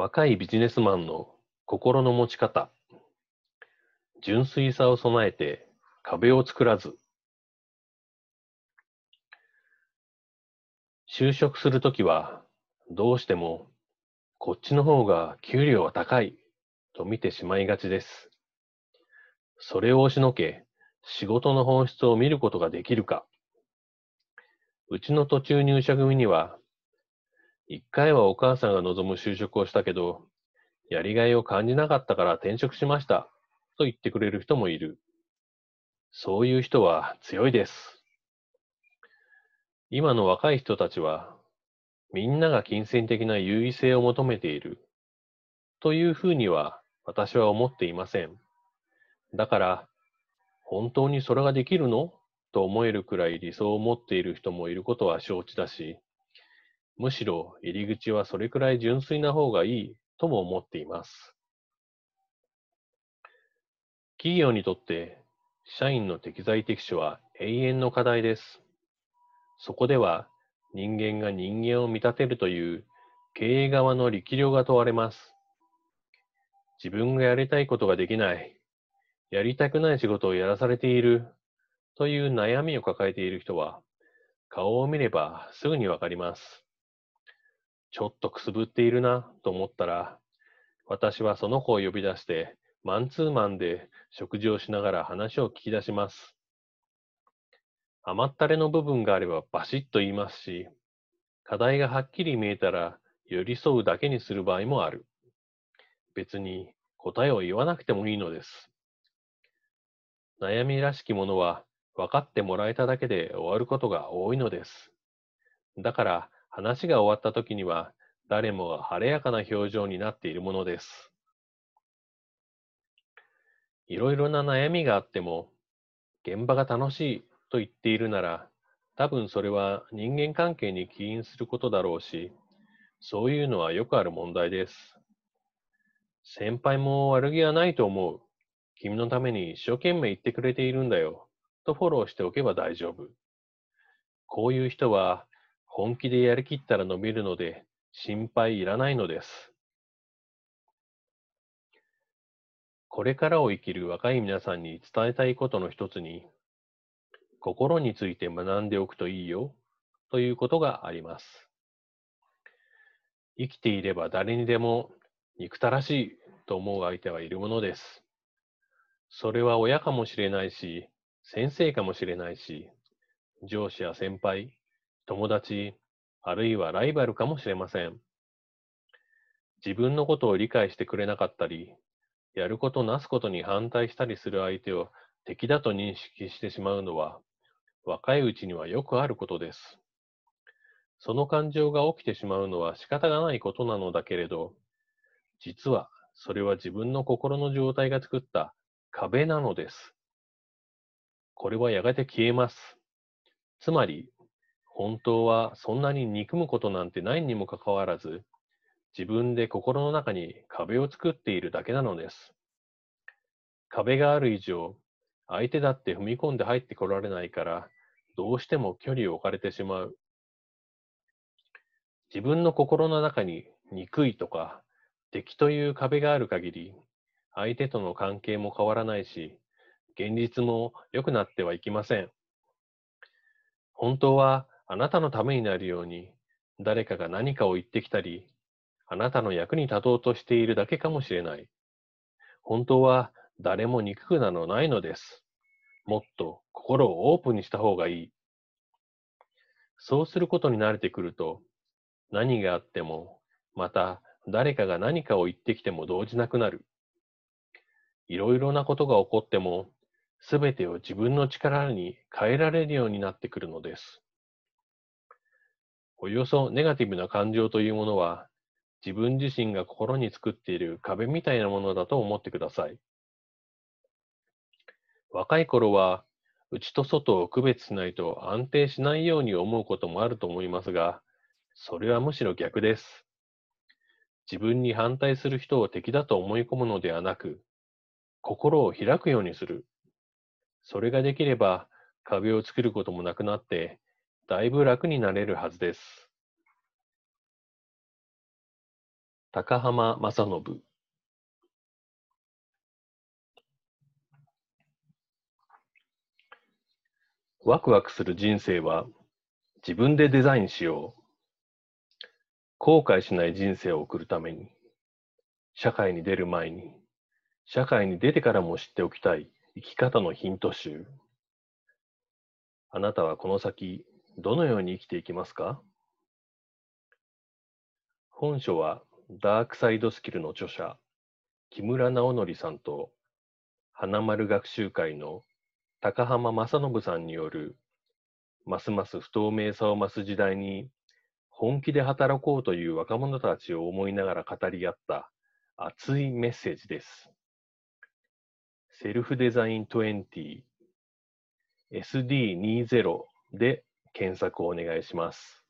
若いビジネスマンの心の持ち方。純粋さを備えて壁を作らず。就職するときはどうしてもこっちの方が給料は高いと見てしまいがちです。それを押しのけ仕事の本質を見ることができるか。うちの途中入社組には一回はお母さんが望む就職をしたけど、やりがいを感じなかったから転職しました、と言ってくれる人もいる。そういう人は強いです。今の若い人たちは、みんなが金銭的な優位性を求めている、というふうには私は思っていません。だから、本当にそれができるの？と思えるくらい理想を持っている人もいることは承知だし、むしろ入り口はそれくらい純粋な方がいいとも思っています。企業にとって社員の適材適所は永遠の課題です。そこでは人間が人間を見立てるという経営側の力量が問われます。自分がやりたいことができない、やりたくない仕事をやらされているという悩みを抱えている人は顔を見ればすぐにわかります。ちょっとくすぶっているなと思ったら、私はその子を呼び出して、マンツーマンで食事をしながら話を聞き出します。甘ったれの部分があればバシッと言いますし、課題がはっきり見えたら寄り添うだけにする場合もある。別に答えを言わなくてもいいのです。悩みらしきものは分かってもらえただけで終わることが多いのです。だから話が終わった時には誰もが晴れやかな表情になっているものです。いろいろな悩みがあっても、現場が楽しいと言っているなら、多分それは人間関係に起因することだろうし、そういうのはよくある問題です。先輩も悪気はないと思う。君のために一生懸命言ってくれているんだよ。とフォローしておけば大丈夫。こういう人は本気でやりきったら伸びるので、心配いらないのです。これからを生きる若い皆さんに伝えたいことの一つに、心について学んでおくといいよということがあります。生きていれば誰にでも憎たらしいと思う相手はいるものです。それは親かもしれないし、先生かもしれないし、上司や先輩、友達、あるいはライバルかもしれません。自分のことを理解してくれなかったり、やることなすことに反対したりする相手を敵だと認識してしまうのは、若いうちにはよくあることです。その感情が起きてしまうのは仕方がないことなのだけれど、実はそれは自分の心の状態が作った壁なのです。これはやがて消えます。つまり、本当はそんなに憎むことなんてないにもかかわらず、自分で心の中に壁を作っているだけなのです。壁がある以上、相手だって踏み込んで入ってこられないから、どうしても距離を置かれてしまう。自分の心の中に憎いとか敵という壁がある限り、相手との関係も変わらないし、現実も良くなってはいきません。本当はあなたのためになるように、誰かが何かを言ってきたり、あなたの役に立とうとしているだけかもしれない。本当は誰も憎くなどないのです。もっと心をオープンにした方がいい。そうすることに慣れてくると、何があっても、また誰かが何かを言ってきても動じなくなる。いろいろなことが起こっても、すべてを自分の力に変えられるようになってくるのです。およそネガティブな感情というものは、自分自身が心に作っている壁みたいなものだと思ってください。若い頃は、内と外を区別しないと安定しないように思うこともあると思いますが、それはむしろ逆です。自分に反対する人を敵だと思い込むのではなく、心を開くようにする。それができれば、壁を作ることもなくなって、だいぶ楽になれるはずです。高浜正信ワクワクする人生は自分でデザインしよう。後悔しない人生を送るために、社会に出る前に、社会に出てからも知っておきたい生き方のヒント集。あなたはこの先、どのように生きていきますか？本書はダークサイドスキルの著者、木村直則さんと、花丸学習会の高浜正信さんによる、ますます不透明さを増す時代に本気で働こうという若者たちを思いながら語り合った熱いメッセージです。セルフデザイン20 SD20 で検索をお願いします。